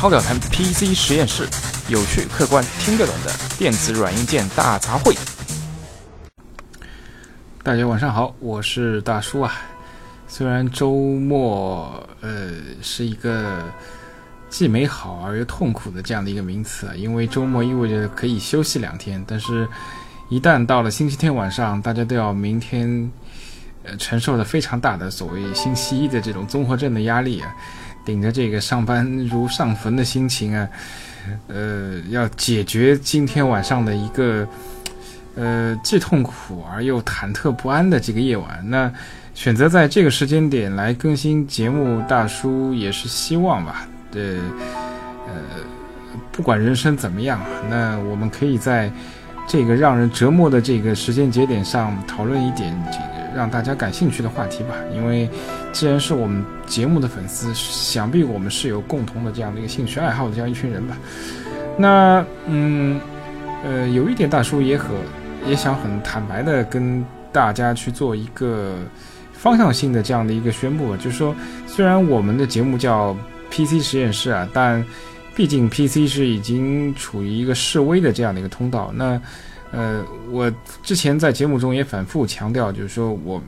超表谈 PC 实验室，有趣、客观、听得懂的电子软硬件大杂烩。大家晚上好，我是大叔啊。虽然周末呃是一个既美好而又痛苦的这样的一个名词啊，因为周末意味着可以休息两天，但是，一旦到了星期天晚上，大家都要明天呃承受着非常大的所谓星期一的这种综合症的压力啊。顶着这个上班如上坟的心情啊，呃，要解决今天晚上的一个呃既痛苦而又忐忑不安的这个夜晚，那选择在这个时间点来更新节目，大叔也是希望吧。呃呃，不管人生怎么样，那我们可以在这个让人折磨的这个时间节点上讨论一点这个。让大家感兴趣的话题吧，因为既然是我们节目的粉丝，想必我们是有共同的这样的一个兴趣爱好的这样一群人吧。那嗯呃，有一点大叔也和也想很坦白的跟大家去做一个方向性的这样的一个宣布，就是说，虽然我们的节目叫 PC 实验室啊，但毕竟 PC 是已经处于一个示威的这样的一个通道，那。呃，我之前在节目中也反复强调，就是说我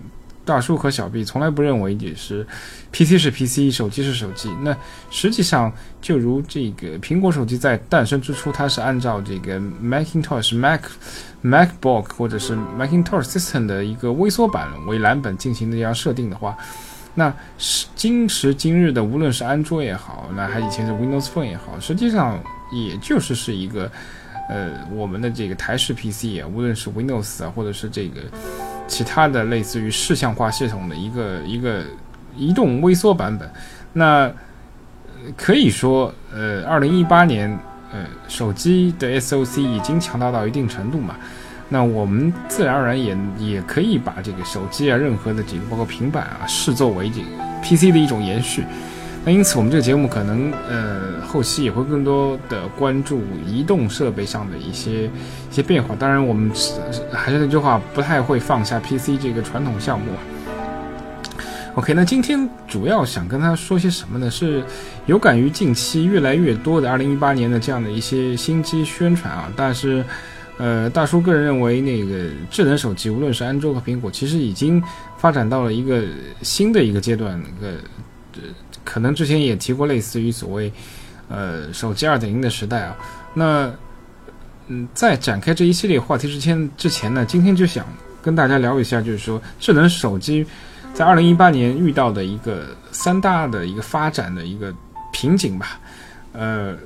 大叔和小 B 从来不认为也是 PC 是 PC，手机是手机。那实际上，就如这个苹果手机在诞生之初，它是按照这个 Macintosh、Mac、MacBook 或者是 Macintosh System 的一个微缩版为蓝本进行的这样设定的话，那是今时今日的，无论是安卓也好，那还以前是 Windows Phone 也好，实际上也就是是一个。呃，我们的这个台式 PC 啊，无论是 Windows 啊，或者是这个其他的类似于视像化系统的一个一个移动微缩版本，那可以说，呃，二零一八年，呃，手机的 SOC 已经强大到一定程度嘛，那我们自然而然也也可以把这个手机啊，任何的这个包括平板啊，视作为这个 PC 的一种延续。那因此，我们这个节目可能呃后期也会更多的关注移动设备上的一些一些变化。当然，我们还是那句话，不太会放下 PC 这个传统项目。OK，那今天主要想跟他说些什么呢？是有感于近期越来越多的2018年的这样的一些新机宣传啊。但是，呃，大叔个人认为，那个智能手机，无论是安卓和苹果，其实已经发展到了一个新的一个阶段，那个呃。可能之前也提过类似于所谓，呃，手机二点零的时代啊。那，嗯，在展开这一系列话题之前，之前呢，今天就想跟大家聊一下，就是说智能手机在二零一八年遇到的一个三大的一个发展的一个瓶颈吧。呃，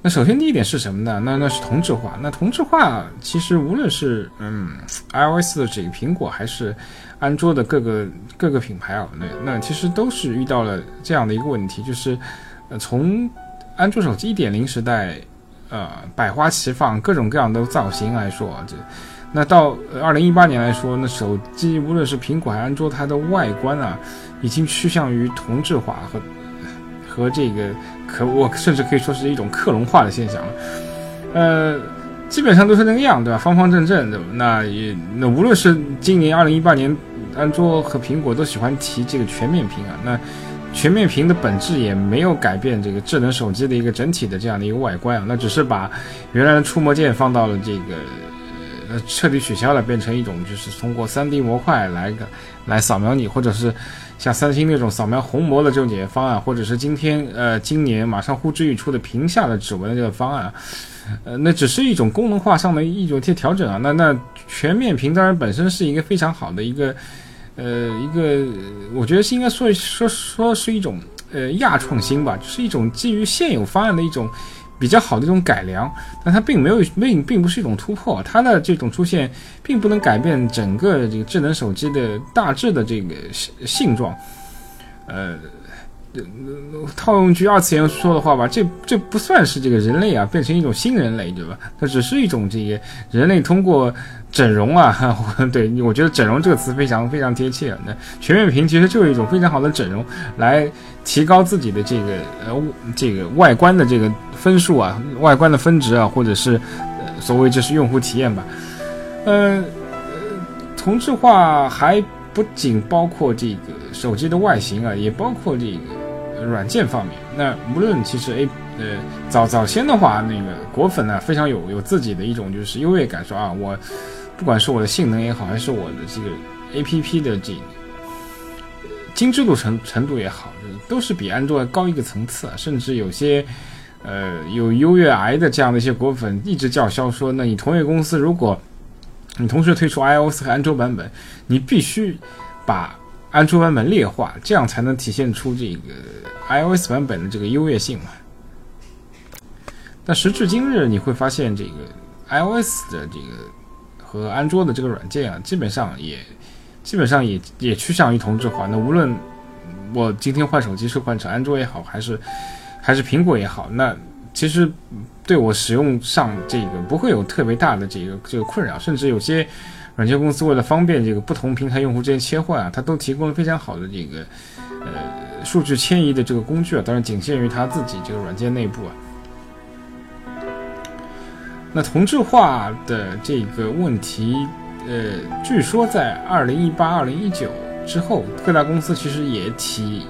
那首先第一点是什么呢？那那是同质化。那同质化其实无论是嗯，iOS 的这个苹果还是。安卓的各个各个品牌啊，那那其实都是遇到了这样的一个问题，就是，呃，从安卓手机一点零时代，呃，百花齐放，各种各样的造型来说，这，那到二零一八年来说，那手机无论是苹果还是安卓，它的外观啊，已经趋向于同质化和和这个可我甚至可以说是一种克隆化的现象了，呃。基本上都是那个样，对吧？方方正正的。那也那无论是今年二零一八年，安卓和苹果都喜欢提这个全面屏啊。那全面屏的本质也没有改变这个智能手机的一个整体的这样的一个外观啊。那只是把原来的触摸键放到了这个呃彻底取消了，变成一种就是通过 3D 模块来个来扫描你，或者是像三星那种扫描虹膜的这种解决方案，或者是今天呃今年马上呼之欲出的屏下的指纹的这个方案。呃，那只是一种功能化上的一种调整啊。那那全面屏当然本身是一个非常好的一个，呃，一个我觉得是应该说说说是一种呃亚创新吧，就是一种基于现有方案的一种比较好的一种改良。但它并没有并并不是一种突破，它的这种出现并不能改变整个这个智能手机的大致的这个性性状，呃。套用句二次元说的话吧，这这不算是这个人类啊变成一种新人类，对吧？它只是一种这个人类通过整容啊，对我觉得整容这个词非常非常贴切。那全面屏其实就是一种非常好的整容，来提高自己的这个呃这个外观的这个分数啊，外观的分值啊，或者是呃所谓就是用户体验吧。呃，同质化还不仅包括这个手机的外形啊，也包括这个。软件方面，那无论其实 A 呃早早先的话，那个果粉呢非常有有自己的一种就是优越感，说啊我不管是我的性能也好，还是我的这个 A P P 的这个精致度程程度也好，都是比安卓要高一个层次啊。甚至有些呃有优越癌的这样的一些果粉一直叫嚣说，那你同一个公司，如果你同时推出 iOS 和安卓版本，你必须把安卓版本劣化，这样才能体现出这个 iOS 版本的这个优越性嘛。但时至今日，你会发现这个 iOS 的这个和安卓的这个软件啊，基本上也。基本上也也趋向于同质化。那无论我今天换手机是换成安卓也好，还是还是苹果也好，那其实对我使用上这个不会有特别大的这个这个困扰。甚至有些软件公司为了方便这个不同平台用户之间切换啊，它都提供了非常好的这个呃数据迁移的这个工具啊。当然仅限于它自己这个软件内部啊。那同质化的这个问题。呃，据说在二零一八、二零一九之后，各大公司其实也体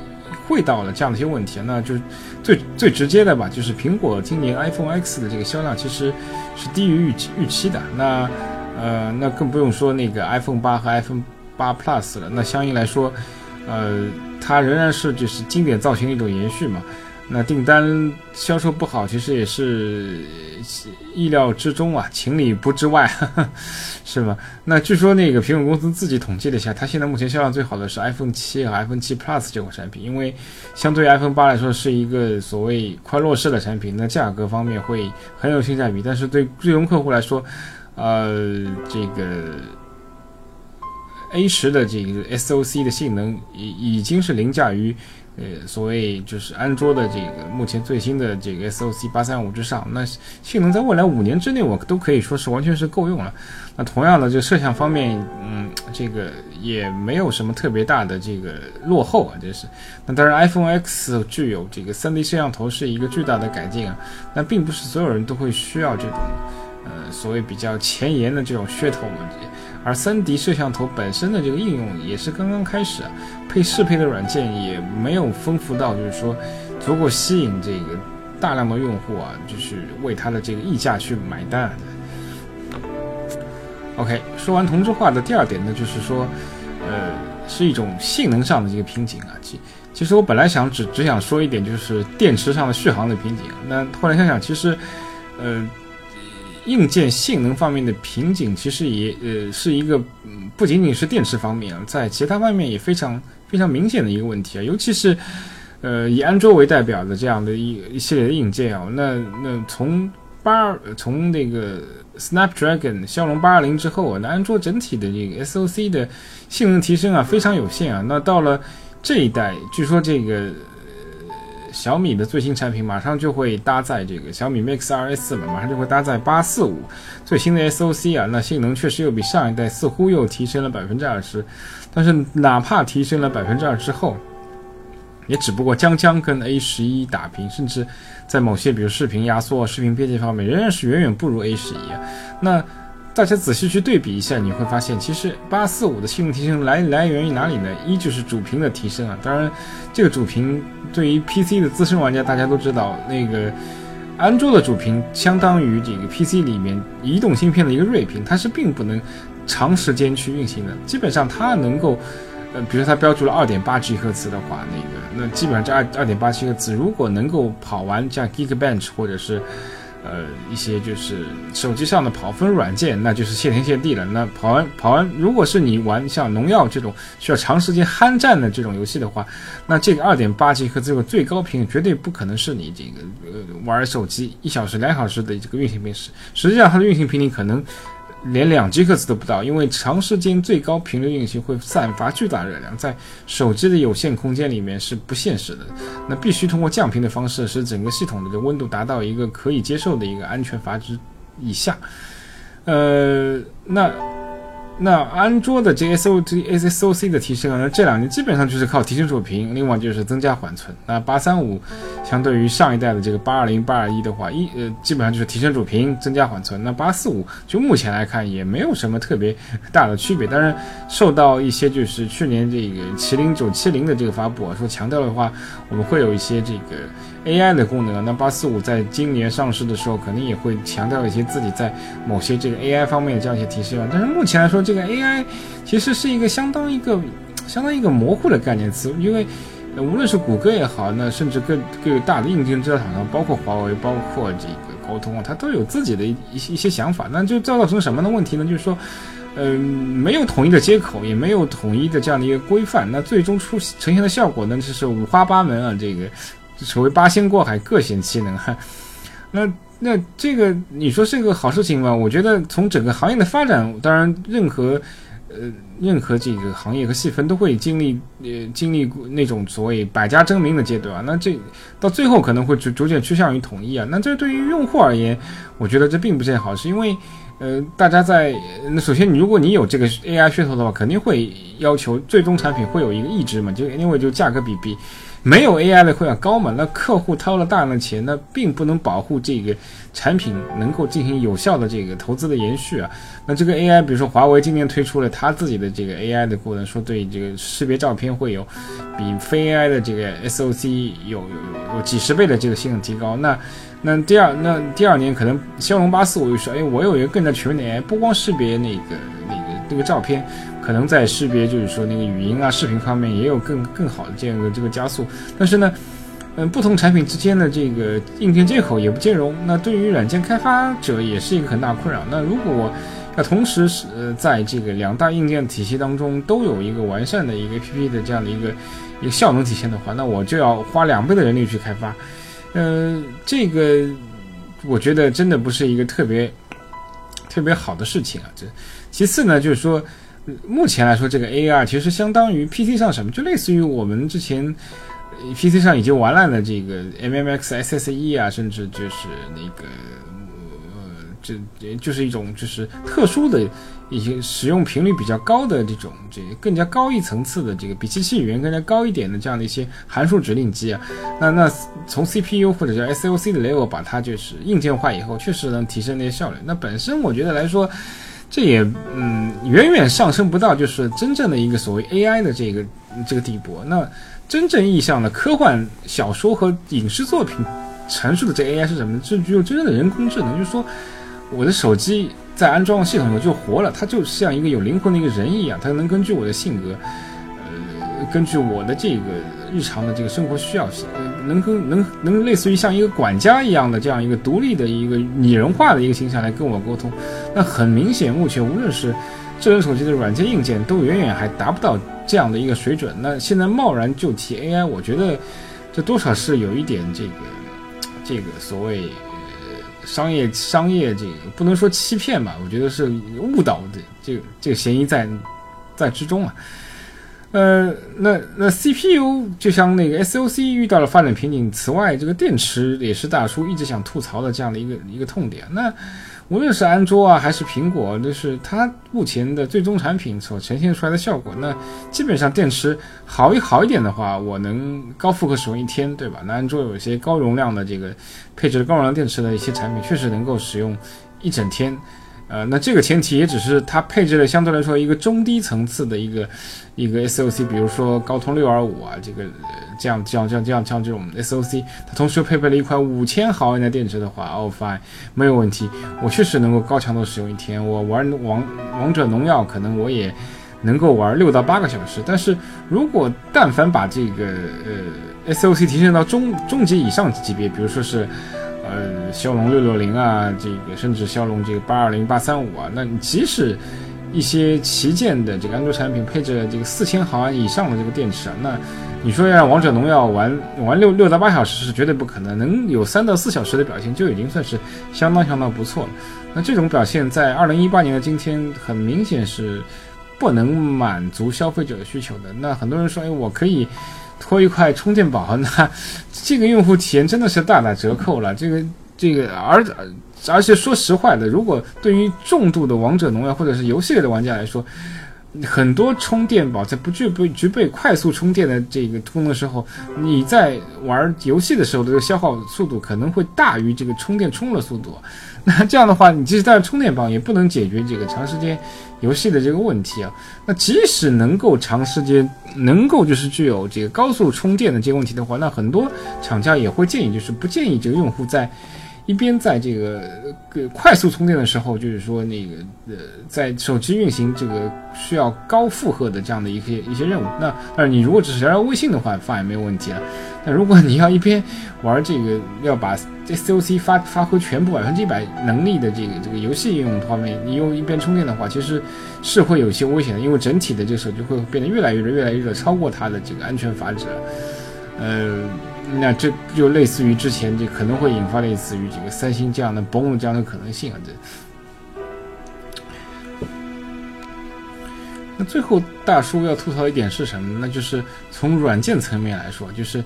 会到了这样的一些问题。那就最最直接的吧，就是苹果今年 iPhone X 的这个销量其实是低于预期预期的。那呃，那更不用说那个 iPhone 八和 iPhone 八 Plus 了。那相应来说，呃，它仍然是就是经典造型的一种延续嘛。那订单销售不好，其实也是意料之中啊，情理不之外，是吧？那据说那个苹果公司自己统计了一下，它现在目前销量最好的是 iPhone 七和 iPhone 七 Plus 这款产品，因为相对于 iPhone 八来说是一个所谓快落市的产品，那价格方面会很有性价比，但是对最终客户来说，呃，这个 A 十的这个 SOC 的性能已已经是凌驾于。呃，所谓就是安卓的这个目前最新的这个 SOC 八三五之上，那性能在未来五年之内，我都可以说是完全是够用了。那同样的，就摄像方面，嗯，这个也没有什么特别大的这个落后啊，这是。那当然，iPhone X 具有这个三 D 摄像头是一个巨大的改进啊，那并不是所有人都会需要这种，呃，所谓比较前沿的这种噱头嘛。而三 D 摄像头本身的这个应用也是刚刚开始啊，配适配的软件也没有丰富到，就是说足够吸引这个大量的用户啊，就是为它的这个溢价去买单。OK，说完同质化的第二点呢，就是说，呃，是一种性能上的这个瓶颈啊。其其实我本来想只只想说一点，就是电池上的续航的瓶颈。那后来想想，其实，呃。硬件性能方面的瓶颈，其实也呃是一个不仅仅是电池方面，在其他方面也非常非常明显的一个问题啊，尤其是呃以安卓为代表的这样的一一系列的硬件啊，那那从八从那个 Snapdragon 骁龙八二零之后啊，那安卓整体的这个 SOC 的性能提升啊非常有限啊，那到了这一代，据说这个。小米的最新产品马上就会搭载这个小米 Mix 2S 了，马上就会搭载八四五最新的 SOC 啊，那性能确实又比上一代似乎又提升了百分之二十，但是哪怕提升了百分之二之后，也只不过将将跟 A 十一打平，甚至在某些比如视频压缩、视频编辑方面，仍然是远远不如 A 十一。那大家仔细去对比一下，你会发现，其实八四五的性能提升来来源于哪里呢？一就是主频的提升啊，当然，这个主频对于 PC 的资深玩家，大家都知道，那个安卓的主频相当于这个 PC 里面移动芯片的一个睿频，它是并不能长时间去运行的。基本上它能够，呃，比如说它标注了二点八 G 赫兹的话，那个那基本上这二二点八 G 赫兹如果能够跑完像 Geekbench 或者是。呃，一些就是手机上的跑分软件，那就是谢天谢地了。那跑完跑完，如果是你玩像农药这种需要长时间酣战的这种游戏的话，那这个二点八 G 和这个最高频绝对不可能是你这个呃玩手机一小时两小时的这个运行频时，实际上它的运行频率可能。连两 G 赫兹都不到，因为长时间最高频率运行会散发巨大热量，在手机的有限空间里面是不现实的。那必须通过降频的方式，使整个系统的温度达到一个可以接受的一个安全阀值以下。呃，那。那安卓的这 S O G S S O C 的提升啊，那这两年基本上就是靠提升主频，另外就是增加缓存。那八三五相对于上一代的这个八二零、八二一的话，一呃基本上就是提升主频，增加缓存。那八四五就目前来看也没有什么特别大的区别。当然，受到一些就是去年这个麒麟九七零的这个发布啊，说强调的话，我们会有一些这个 AI 的功能。那八四五在今年上市的时候，肯定也会强调一些自己在某些这个 AI 方面的这样一些提升。但是目前来说，这个 AI 其实是一个相当一个相当一个模糊的概念词，因为无论是谷歌也好，那甚至各各个大的硬件制造厂商，包括华为，包括这个高通啊，它都有自己的一一些一些想法。那就造成什么的问题呢？就是说。嗯，没有统一的接口，也没有统一的这样的一个规范，那最终出呈现的效果呢，就是五花八门啊，这个所谓八仙过海，各显其能哈。那那这个你说是个好事情吗？我觉得从整个行业的发展，当然任何呃任何这个行业和细分都会经历呃经历那种所谓百家争鸣的阶段。那这到最后可能会逐逐渐趋向于统一啊。那这对于用户而言，我觉得这并不是件好事，因为。呃，大家在那首先，你如果你有这个 AI 噱头的话，肯定会要求最终产品会有一个抑制嘛，就因为就价格比比没有 AI 的会要高嘛。那客户掏了大量的钱，那并不能保护这个产品能够进行有效的这个投资的延续啊。那这个 AI，比如说华为今年推出了它自己的这个 AI 的功能，说对这个识别照片会有比非 AI 的这个 SOC 有有有几十倍的这个性能提高，那。那第二，那第二年可能骁龙八四，我就说，哎，我有一个更加全面的 AI，不光识别那个那个那个照片，可能在识别就是说那个语音啊、视频方面也有更更好的这样一个这个加速。但是呢，嗯，不同产品之间的这个硬件接口也不兼容，那对于软件开发者也是一个很大困扰。那如果要同时是呃在这个两大硬件体系当中都有一个完善的一个 APP 的这样的一个一个效能体现的话，那我就要花两倍的人力去开发。呃，这个我觉得真的不是一个特别特别好的事情啊。这其次呢，就是说，目前来说，这个 AR 其实相当于 PC 上什么，就类似于我们之前 PC 上已经玩烂了这个 MMX SSE 啊，甚至就是那个。这也就是一种就是特殊的一些使用频率比较高的这种这更加高一层次的这个比机器语言更加高一点的这样的一些函数指令集啊，那那从 CPU 或者叫 SOC 的 level 把它就是硬件化以后，确实能提升那些效率。那本身我觉得来说，这也嗯远远上升不到就是真正的一个所谓 AI 的这个这个地步。那真正意义上的科幻小说和影视作品阐述的这 AI 是什么呢？是具有真正的人工智能，就是说。我的手机在安装系统以后就活了，它就像一个有灵魂的一个人一样，它能根据我的性格，呃，根据我的这个日常的这个生活需要，能跟能能类似于像一个管家一样的这样一个独立的一个拟人化的一个形象来跟我沟通。那很明显，目前无论是智能手机的软件硬件，都远远还达不到这样的一个水准。那现在贸然就提 AI，我觉得这多少是有一点这个这个所谓。商业商业这个不能说欺骗吧，我觉得是误导的这个这个嫌疑在在之中啊。呃，那那 CPU 就像那个 SOC 遇到了发展瓶颈，此外这个电池也是大叔一直想吐槽的这样的一个一个痛点。那。无论是安卓啊，还是苹果，就是它目前的最终产品所呈现出来的效果，那基本上电池好一好一点的话，我能高负荷使用一天，对吧？那安卓有一些高容量的这个配置的高容量电池的一些产品，确实能够使用一整天。呃，那这个前提也只是它配置了相对来说一个中低层次的一个一个 SOC，比如说高通六二五啊，这个这样这样这样这样像这种 SOC，它同时又配备了一块五千毫安的电池的话，Oh fine，没有问题，我确实能够高强度使用一天。我玩王王者荣耀可能我也能够玩六到八个小时。但是如果但凡把这个呃 SOC 提升到中中级以上级别，比如说是。呃，骁龙六六零啊，这个甚至骁龙这个八二零八三五啊，那即使一些旗舰的这个安卓产品配置了这个四千毫安以上的这个电池啊，那你说要让王者荣耀玩玩六六到八小时是绝对不可能，能有三到四小时的表现就已经算是相当相当不错了。那这种表现在二零一八年的今天，很明显是不能满足消费者的需求的。那很多人说，哎，我可以。拖一块充电宝，那这个用户体验真的是大打折扣了。这个这个，而而且说实话的，如果对于重度的王者荣耀或者是游戏类的玩家来说，很多充电宝在不具备具备快速充电的这个功能的时候，你在玩游戏的时候的这个消耗速度可能会大于这个充电充的速度。那这样的话，你即使带充电宝也不能解决这个长时间游戏的这个问题啊。那即使能够长时间能够就是具有这个高速充电的这个问题的话，那很多厂家也会建议就是不建议这个用户在。一边在这个呃快速充电的时候，就是说那个呃，在手机运行这个需要高负荷的这样的一些一些任务。那但是你如果只是聊聊微信的话，放也没有问题了。但如果你要一边玩这个，要把 SOC 发发挥全部百分之一百能力的这个这个游戏应用方面，你用一边充电的话，其实是会有些危险的，因为整体的这个手机会变得越来越热，越来越热，超过它的这个安全阀值。呃。那这就类似于之前这可能会引发类似于这个三星这样的崩这样的可能性啊，这。那最后大叔要吐槽一点是什么？那就是从软件层面来说，就是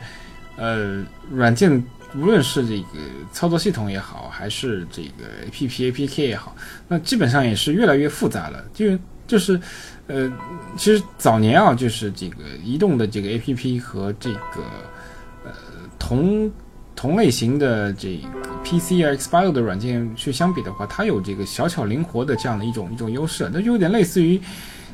呃，软件无论是这个操作系统也好，还是这个 A P P A P K 也好，那基本上也是越来越复杂了。就就是呃，其实早年啊，就是这个移动的这个 A P P 和这个。同同类型的这个 PC 啊 Xpio 的软件去相比的话，它有这个小巧灵活的这样的一种一种优势，那就有点类似于，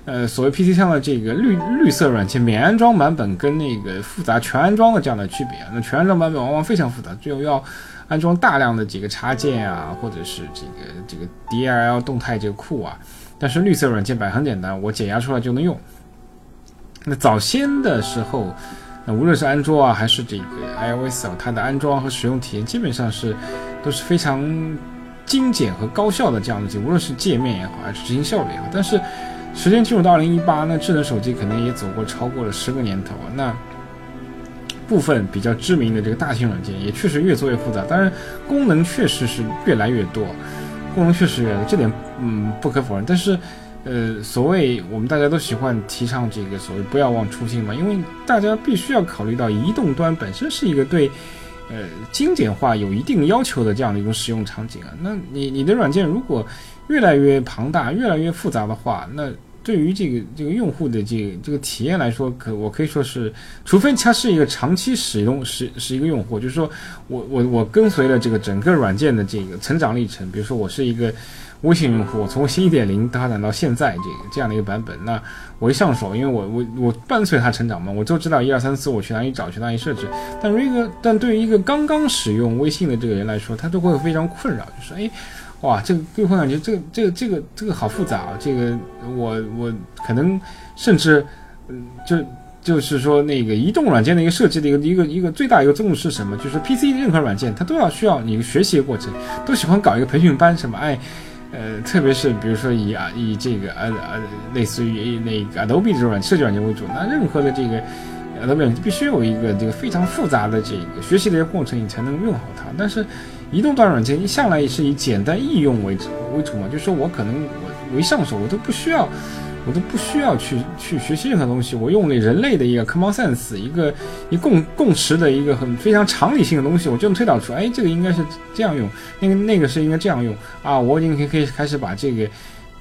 呃，所谓 PC 上的这个绿绿色软件免安装版本跟那个复杂全安装的这样的区别啊。那全安装版本往往非常复杂，最后要安装大量的几个插件啊，或者是这个这个 DLL 动态这个库啊。但是绿色软件版很简单，我解压出来就能用。那早先的时候。那无论是安卓啊，还是这个 iOS 啊，它的安装和使用体验基本上是都是非常精简和高效的这样的，无论是界面也好，还是执行效率也好。但是时间进入到二零一八，那智能手机可能也走过超过了十个年头。那部分比较知名的这个大型软件也确实越做越复杂，当然功能确实是越来越多，功能确实越来越多，这点嗯不可否认。但是。呃，所谓我们大家都喜欢提倡这个所谓不要忘初心嘛，因为大家必须要考虑到移动端本身是一个对，呃，精简化有一定要求的这样的一种使用场景啊。那你你的软件如果越来越庞大、越来越复杂的话，那对于这个这个用户的这个这个体验来说，可我可以说是，除非他是一个长期使用是是一个用户，就是说我我我跟随了这个整个软件的这个成长历程，比如说我是一个。微信用户从新一点零发展到现在这个这样的一个版本，那我一上手，因为我我我伴随它成长嘛，我就知道一二三四我去哪里找去哪里设置。但如一个但对于一个刚刚使用微信的这个人来说，他都会非常困扰，就说哎，哇，这个对会感觉这个这个这个这个好复杂啊，这个我我可能甚至嗯就就是说那个移动软件的一个设计的一个一个一个最大一个作用是什么？就是 PC 的任何软件它都要需要你学习的过程，都喜欢搞一个培训班什么哎。呃，特别是比如说以啊以这个呃呃类似于那个 Adobe 这种软设计软件为主，那任何的这个 Adobe 必须有一个这个非常复杂的这个学习的一个过程，你才能用好它。但是移动端软件一向来是以简单易用为主为主嘛，就是说我可能我我一上手我都不需要。我都不需要去去学习任何东西，我用那人类的一个 common sense，一个一共共识的一个很非常常理性的东西，我就能推导出，哎，这个应该是这样用，那个那个是应该这样用啊，我已经可以可以开始把这个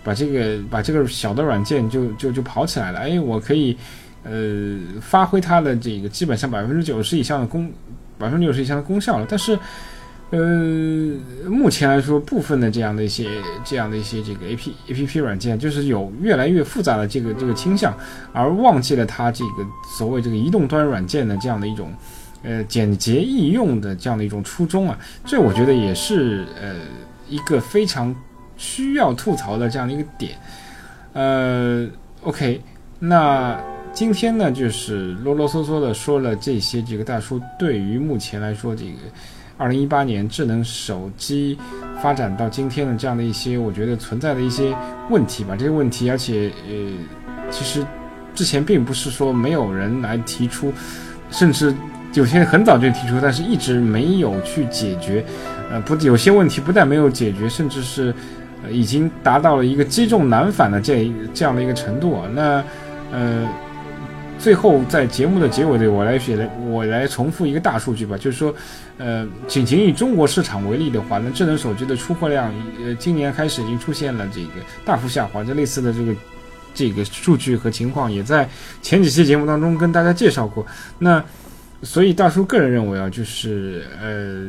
把这个把这个小的软件就就就跑起来了，哎，我可以呃发挥它的这个基本上百分之九十以上的功，百分之九十以上的功效了，但是。呃，目前来说，部分的这样的一些、这样的一些这个 A P A P P 软件，就是有越来越复杂的这个这个倾向，而忘记了它这个所谓这个移动端软件的这样的一种呃简洁易用的这样的一种初衷啊。这我觉得也是呃一个非常需要吐槽的这样的一个点。呃，OK，那今天呢，就是啰啰嗦嗦的说了这些，这个大叔对于目前来说这个。二零一八年智能手机发展到今天的这样的一些，我觉得存在的一些问题吧。这些问题，而且呃，其实之前并不是说没有人来提出，甚至有些人很早就提出，但是一直没有去解决。呃，不，有些问题不但没有解决，甚至是呃已经达到了一个积重难返的这这样的一个程度啊。那呃。最后，在节目的结尾里，我来写的，我来重复一个大数据吧，就是说，呃，仅仅以中国市场为例的话，那智能手机的出货量，呃，今年开始已经出现了这个大幅下滑，这类似的这个这个数据和情况，也在前几期节目当中跟大家介绍过。那所以大叔个人认为啊，就是呃，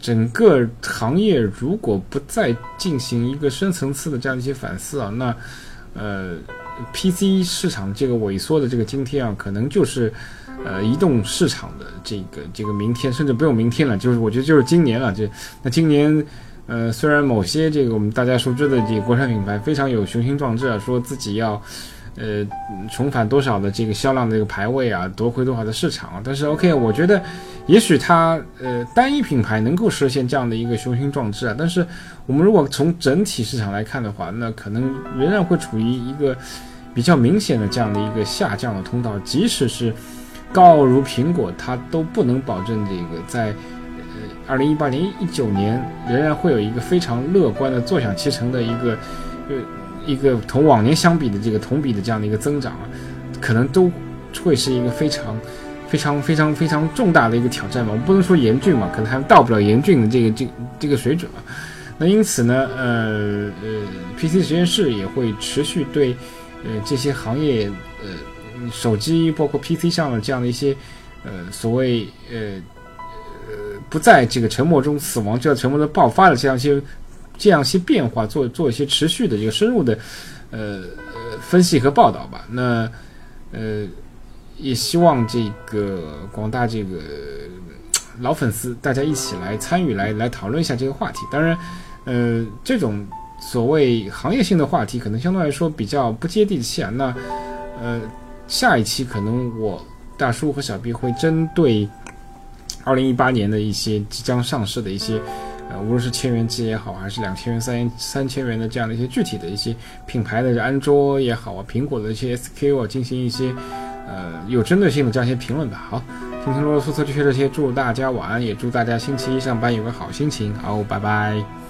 整个行业如果不再进行一个深层次的这样一些反思啊，那呃，PC 市场这个萎缩的这个今天啊，可能就是呃移动市场的这个这个明天，甚至不用明天了，就是我觉得就是今年了。这那今年。呃，虽然某些这个我们大家熟知的这个国产品牌非常有雄心壮志啊，说自己要，呃，重返多少的这个销量的这个排位啊，夺回多少的市场啊，但是 OK，我觉得也许它呃单一品牌能够实现这样的一个雄心壮志啊，但是我们如果从整体市场来看的话，那可能仍然会处于一个比较明显的这样的一个下降的通道，即使是高傲如苹果，它都不能保证这个在。二零一八年、一九年仍然会有一个非常乐观的坐享其成的一个，呃，一个同往年相比的这个同比的这样的一个增长啊，可能都会是一个非常、非常、非常、非常重大的一个挑战吧。我们不能说严峻嘛，可能还到不了严峻的这个这这个水准啊。那因此呢，呃呃，PC 实验室也会持续对呃这些行业呃手机包括 PC 上的这样的一些呃所谓呃。不在这个沉默中死亡，就要沉默的爆发的这样一些、这样一些变化，做做一些持续的这个深入的，呃分析和报道吧。那呃也希望这个广大这个老粉丝大家一起来参与，来来讨论一下这个话题。当然，呃这种所谓行业性的话题，可能相对来说比较不接地气啊。那呃下一期可能我大叔和小 B 会针对。二零一八年的一些即将上市的一些，呃，无论是千元机也好，还是两千元、三三千元的这样的一些具体的一些品牌的安卓也好啊，苹果的一些 SKU 啊，进行一些呃有针对性的这样一些评论吧。好，今天啰啰嗦嗦就说这些，祝大家晚安，也祝大家星期一上班有个好心情。好，拜拜。